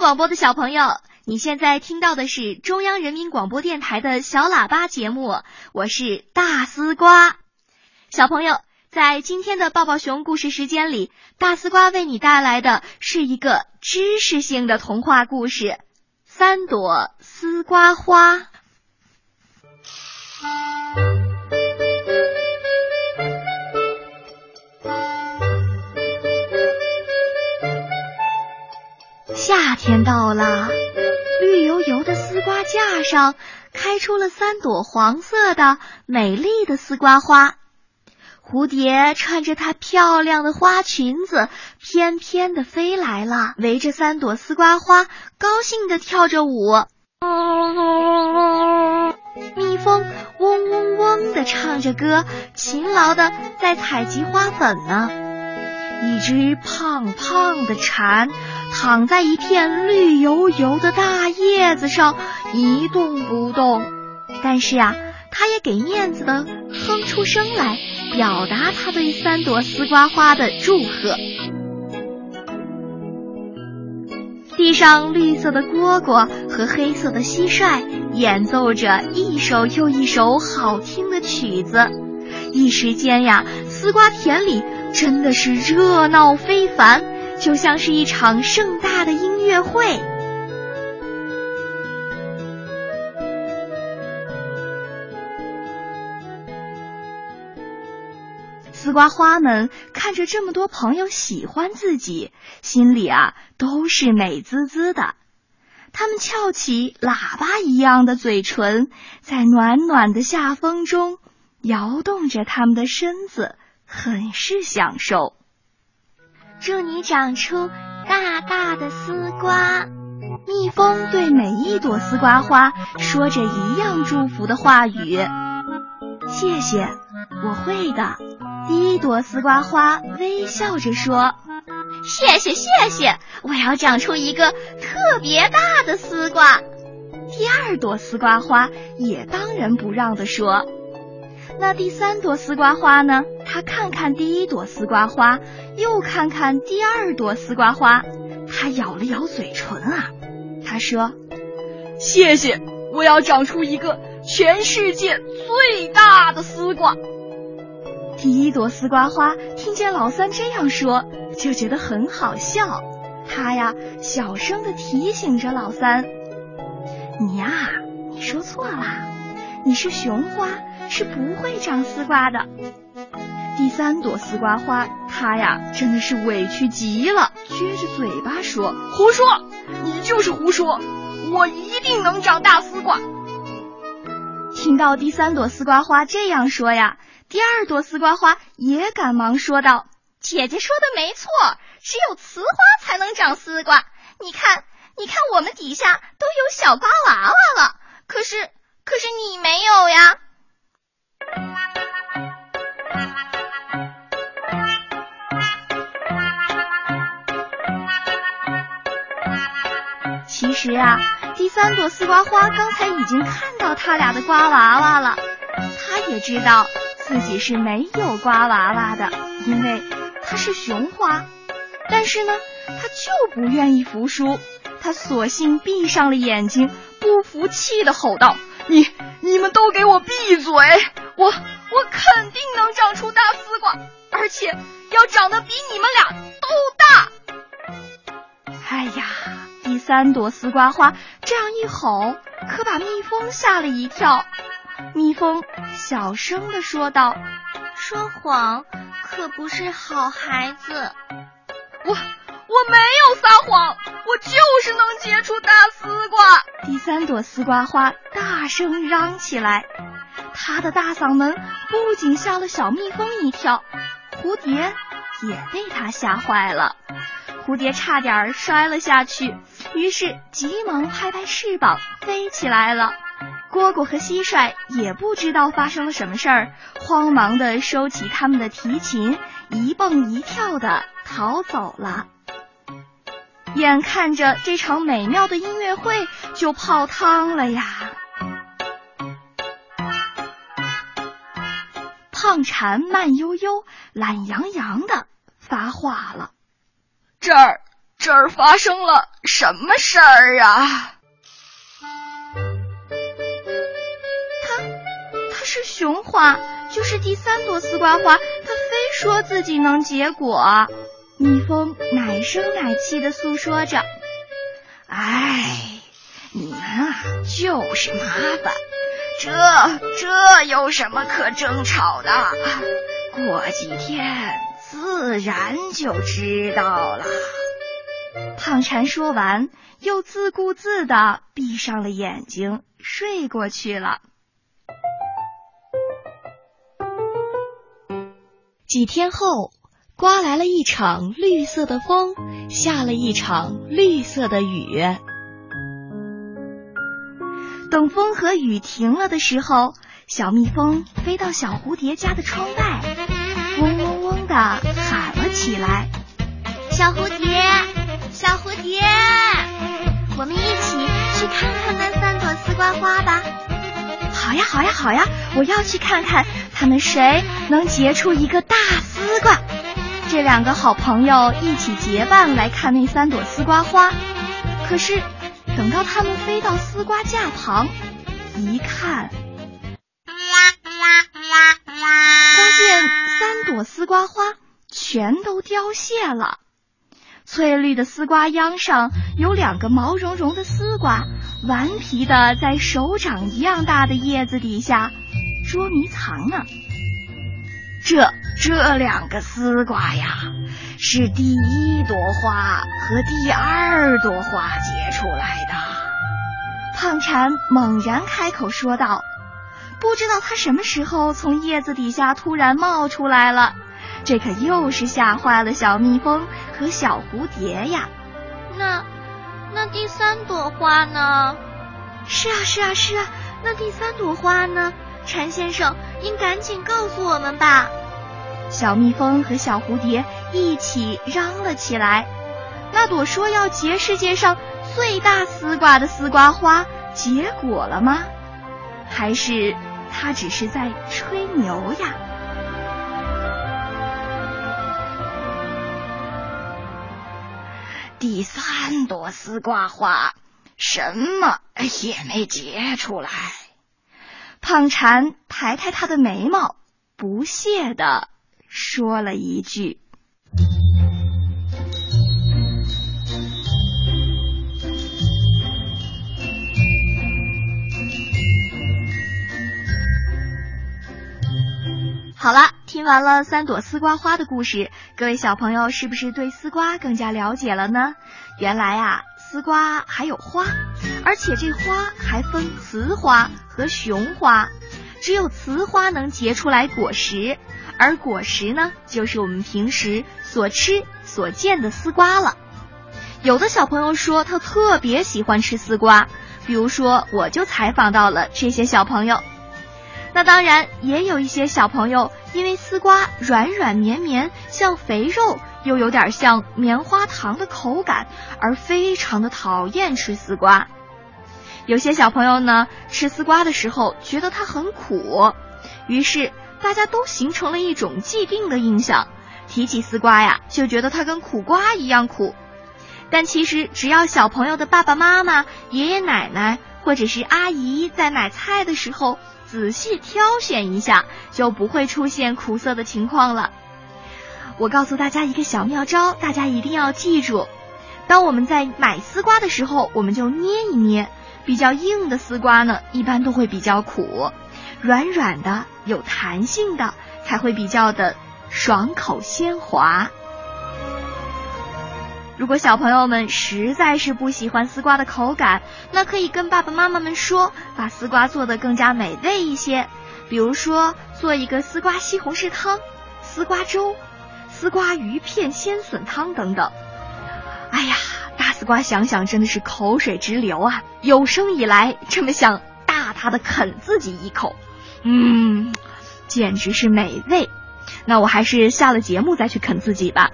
广播的小朋友，你现在听到的是中央人民广播电台的小喇叭节目，我是大丝瓜。小朋友，在今天的抱抱熊故事时间里，大丝瓜为你带来的是一个知识性的童话故事《三朵丝瓜花》。夏天到了，绿油油的丝瓜架上开出了三朵黄色的美丽的丝瓜花。蝴蝶穿着它漂亮的花裙子，翩翩的飞来了，围着三朵丝瓜花高兴的跳着舞。蜜蜂嗡嗡嗡的唱着歌，勤劳的在采集花粉呢。一只胖胖的蝉躺在一片绿油油的大叶子上一动不动，但是呀，它也给面子的哼出声来，表达它对三朵丝瓜花的祝贺。地上绿色的蝈蝈和黑色的蟋蟀演奏着一首又一首好听的曲子，一时间呀，丝瓜田里。真的是热闹非凡，就像是一场盛大的音乐会。丝瓜花们看着这么多朋友喜欢自己，心里啊都是美滋滋的。他们翘起喇叭一样的嘴唇，在暖暖的夏风中摇动着他们的身子。很是享受。祝你长出大大的丝瓜。蜜蜂对每一朵丝瓜花说着一样祝福的话语。谢谢，我会的。第一朵丝瓜花微笑着说：“谢谢，谢谢，我要长出一个特别大的丝瓜。”第二朵丝瓜花也当仁不让的说。那第三朵丝瓜花呢？他看看第一朵丝瓜花，又看看第二朵丝瓜花，他咬了咬嘴唇啊，他说：“谢谢，我要长出一个全世界最大的丝瓜。”第一朵丝瓜花听见老三这样说，就觉得很好笑，他呀小声的提醒着老三：“你呀，你说错了，你是雄花。”是不会长丝瓜的。第三朵丝瓜花，它呀真的是委屈极了，撅着嘴巴说：“胡说，你就是胡说，我一定能长大丝瓜。”听到第三朵丝瓜花这样说呀，第二朵丝瓜花也赶忙说道：“姐姐说的没错，只有雌花才能长丝瓜。你看，你看，我们底下都有小瓜娃娃了，可是，可是你没有呀。”其实呀，第三朵丝瓜花刚才已经看到他俩的瓜娃娃了，他也知道自己是没有瓜娃娃的，因为他是雄花。但是呢，他就不愿意服输，他索性闭上了眼睛，不服气的吼道：“你你们都给我闭嘴！我我肯定能长出大丝瓜，而且要长得比你们俩都大！”哎呀！三朵丝瓜花这样一吼，可把蜜蜂吓了一跳。蜜蜂小声的说道：“说谎可不是好孩子。”我我没有撒谎，我就是能结出大丝瓜。第三朵丝瓜花大声嚷起来，它的大嗓门不仅吓了小蜜蜂一跳，蝴蝶也被它吓坏了。蝴蝶差点摔了下去，于是急忙拍拍翅膀飞起来了。蝈蝈和蟋蟀也不知道发生了什么事儿，慌忙的收起他们的提琴，一蹦一跳的逃走了。眼看着这场美妙的音乐会就泡汤了呀！胖蝉慢悠悠、懒洋洋的发话了。这儿这儿发生了什么事儿啊？他他是雄花，就是第三朵丝瓜花，他非说自己能结果。蜜蜂奶声奶气的诉说着：“哎，你们啊，就是麻烦。这这有什么可争吵的？过几天自然就知道了。”胖蝉说完，又自顾自的闭上了眼睛，睡过去了。几天后，刮来了一场绿色的风，下了一场绿色的雨。等风和雨停了的时候，小蜜蜂飞到小蝴蝶家的窗外，嗡嗡嗡的喊了起来：“小蝴蝶！”小蝴蝶，我们一起去看看那三朵丝瓜花吧。好呀，好呀，好呀！我要去看看他们谁能结出一个大丝瓜。这两个好朋友一起结伴来看那三朵丝瓜花。可是等到他们飞到丝瓜架旁，一看，发现三朵丝瓜花全都凋谢了。翠绿的丝瓜秧上有两个毛茸茸的丝瓜，顽皮的在手掌一样大的叶子底下捉迷藏呢。这这两个丝瓜呀，是第一朵花和第二朵花结出来的。胖蝉猛然开口说道：“不知道它什么时候从叶子底下突然冒出来了。”这可又是吓坏了小蜜蜂和小蝴蝶呀！那那第三朵花呢？是啊是啊是啊，那第三朵花呢？蝉先生，您赶紧告诉我们吧！小蜜蜂和小蝴蝶一起嚷了起来。那朵说要结世界上最大丝瓜的丝瓜花结果了吗？还是它只是在吹牛呀？第三朵丝瓜花什么也没结出来。胖蝉抬抬他的眉毛，不屑的说了一句。好了，听完了三朵丝瓜花的故事，各位小朋友是不是对丝瓜更加了解了呢？原来啊，丝瓜还有花，而且这花还分雌花和雄花，只有雌花能结出来果实，而果实呢，就是我们平时所吃所见的丝瓜了。有的小朋友说他特别喜欢吃丝瓜，比如说我就采访到了这些小朋友。那当然，也有一些小朋友因为丝瓜软软绵绵，像肥肉，又有点像棉花糖的口感，而非常的讨厌吃丝瓜。有些小朋友呢，吃丝瓜的时候觉得它很苦，于是大家都形成了一种既定的印象，提起丝瓜呀，就觉得它跟苦瓜一样苦。但其实，只要小朋友的爸爸妈妈、爷爷奶奶或者是阿姨在买菜的时候，仔细挑选一下，就不会出现苦涩的情况了。我告诉大家一个小妙招，大家一定要记住：当我们在买丝瓜的时候，我们就捏一捏，比较硬的丝瓜呢，一般都会比较苦；软软的、有弹性的，才会比较的爽口鲜滑。如果小朋友们实在是不喜欢丝瓜的口感，那可以跟爸爸妈妈们说，把丝瓜做的更加美味一些。比如说，做一个丝瓜西红柿汤、丝瓜粥、丝瓜鱼片鲜笋汤等等。哎呀，大丝瓜想想真的是口水直流啊！有生以来这么想大大的啃自己一口，嗯，简直是美味。那我还是下了节目再去啃自己吧。